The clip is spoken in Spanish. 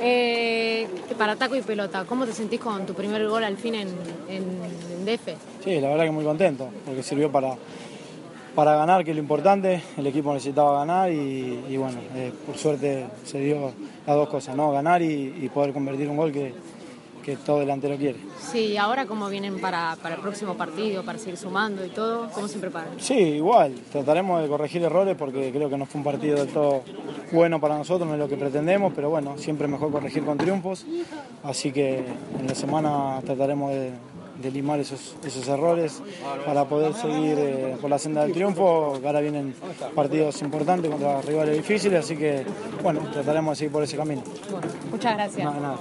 Eh, para taco y pelota, ¿cómo te sentís con tu primer gol al fin en, en, en DF? Sí, la verdad que muy contento, porque sirvió para, para ganar, que es lo importante. El equipo necesitaba ganar y, y bueno, eh, por suerte se dio las dos cosas, ¿no? Ganar y, y poder convertir un gol que, que todo delantero quiere. Sí, ¿y ahora cómo vienen para, para el próximo partido, para seguir sumando y todo? ¿Cómo se preparan? Sí, igual, trataremos de corregir errores porque creo que no fue un partido del todo bueno para nosotros, no es lo que pretendemos, pero bueno, siempre es mejor corregir con triunfos, así que en la semana trataremos de, de limar esos, esos errores para poder seguir eh, por la senda del triunfo, ahora vienen partidos importantes contra rivales difíciles, así que bueno, trataremos de seguir por ese camino. Bueno, muchas gracias. Nada, nada.